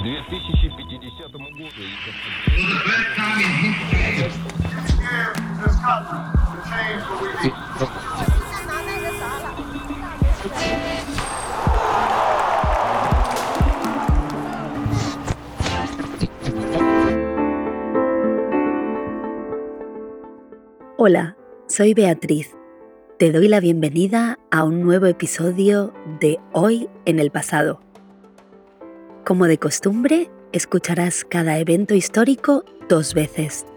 К 2050 году... Hola, soy Beatriz. Te doy la bienvenida a un nuevo episodio de Hoy en el pasado. como de costumbre, escucharás cada evento histórico dos veces.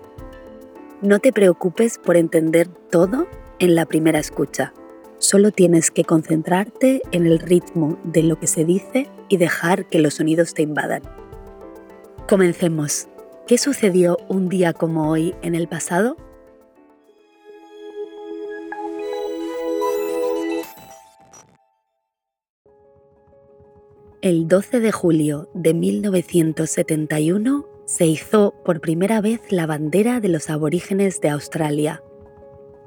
No te preocupes por entender todo en la primera escucha. Solo tienes que concentrarte en el ritmo de lo que se dice y dejar que los sonidos te invadan. Comencemos. ¿Qué sucedió un día como hoy en el pasado? El 12 de julio de 1971 se hizo por primera vez la bandera de los aborígenes de Australia.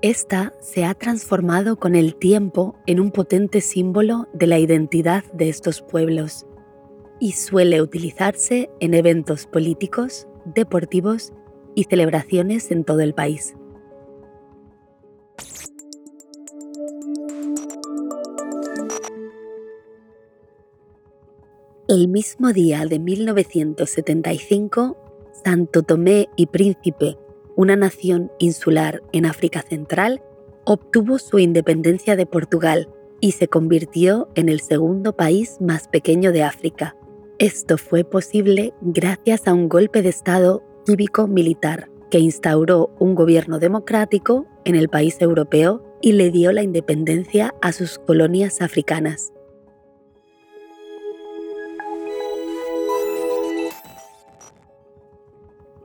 Esta se ha transformado con el tiempo en un potente símbolo de la identidad de estos pueblos y suele utilizarse en eventos políticos, deportivos y celebraciones en todo el país. El mismo día de 1975, Santo Tomé y Príncipe, una nación insular en África Central, obtuvo su independencia de Portugal y se convirtió en el segundo país más pequeño de África. Esto fue posible gracias a un golpe de Estado cívico-militar que instauró un gobierno democrático en el país europeo y le dio la independencia a sus colonias africanas.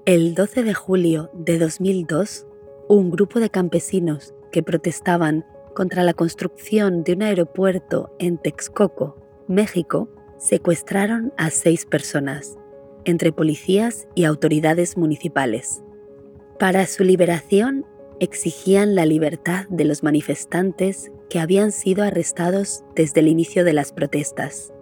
El 12 de julio de 2002, un grupo de campesinos que protestaban contra la construcción de un aeropuerto en Texcoco, México, secuestraron a seis personas, entre policías y autoridades municipales. Para su liberación exigían la libertad de los manifestantes que habían sido arrestados desde el inicio de las protestas.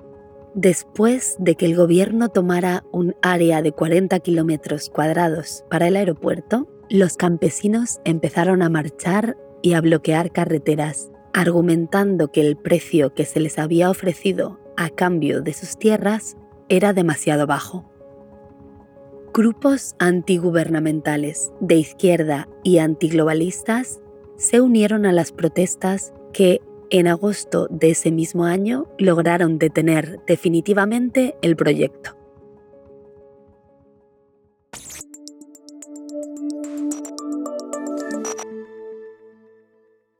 Después de que el gobierno tomara un área de 40 kilómetros cuadrados para el aeropuerto, los campesinos empezaron a marchar y a bloquear carreteras, argumentando que el precio que se les había ofrecido a cambio de sus tierras era demasiado bajo. Grupos antigubernamentales de izquierda y antiglobalistas se unieron a las protestas que en agosto de ese mismo año lograron detener definitivamente el proyecto.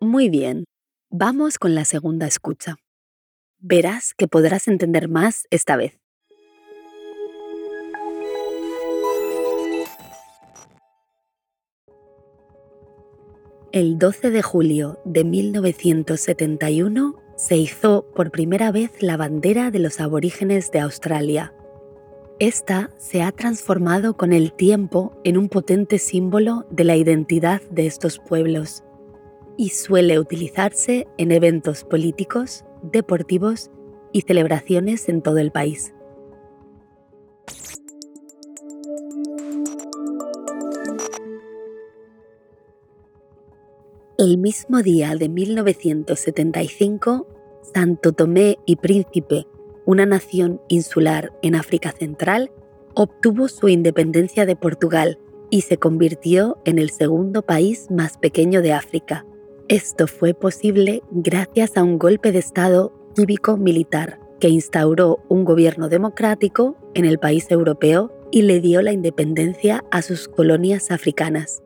Muy bien, vamos con la segunda escucha. Verás que podrás entender más esta vez. El 12 de julio de 1971 se hizo por primera vez la bandera de los aborígenes de Australia. Esta se ha transformado con el tiempo en un potente símbolo de la identidad de estos pueblos y suele utilizarse en eventos políticos, deportivos y celebraciones en todo el país. El mismo día de 1975, Santo Tomé y Príncipe, una nación insular en África Central, obtuvo su independencia de Portugal y se convirtió en el segundo país más pequeño de África. Esto fue posible gracias a un golpe de Estado cívico-militar que instauró un gobierno democrático en el país europeo y le dio la independencia a sus colonias africanas.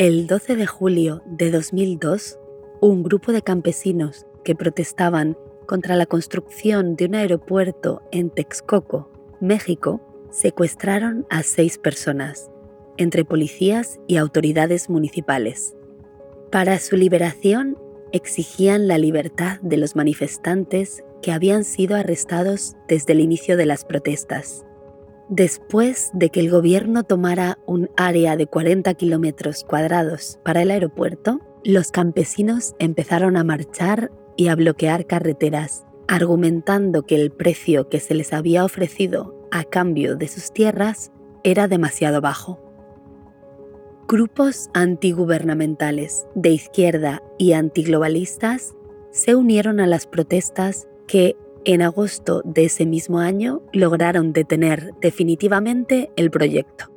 El 12 de julio de 2002, un grupo de campesinos que protestaban contra la construcción de un aeropuerto en Texcoco, México, secuestraron a seis personas, entre policías y autoridades municipales. Para su liberación exigían la libertad de los manifestantes que habían sido arrestados desde el inicio de las protestas. Después de que el gobierno tomara un área de 40 kilómetros cuadrados para el aeropuerto, los campesinos empezaron a marchar y a bloquear carreteras, argumentando que el precio que se les había ofrecido a cambio de sus tierras era demasiado bajo. Grupos antigubernamentales de izquierda y antiglobalistas se unieron a las protestas que en agosto de ese mismo año lograron detener definitivamente el proyecto.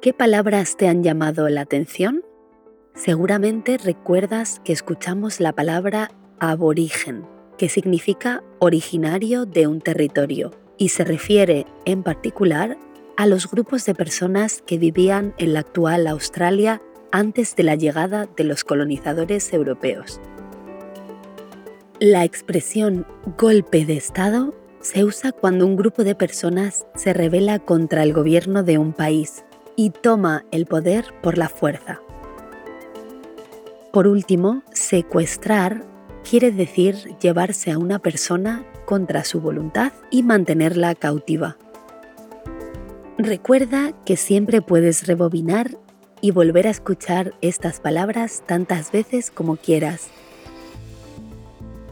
¿Qué palabras te han llamado la atención? Seguramente recuerdas que escuchamos la palabra aborigen, que significa originario de un territorio, y se refiere en particular a los grupos de personas que vivían en la actual Australia antes de la llegada de los colonizadores europeos. La expresión golpe de Estado se usa cuando un grupo de personas se rebela contra el gobierno de un país y toma el poder por la fuerza. Por último, secuestrar quiere decir llevarse a una persona contra su voluntad y mantenerla cautiva. Recuerda que siempre puedes rebobinar y volver a escuchar estas palabras tantas veces como quieras.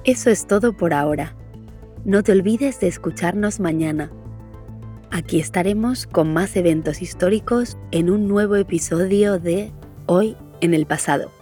Eso es todo por ahora. No te olvides de escucharnos mañana. Aquí estaremos con más eventos históricos en un nuevo episodio de Hoy en el pasado.